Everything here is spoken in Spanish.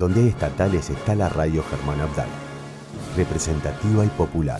donde hay estatales está la radio Germán Abdal, representativa y popular.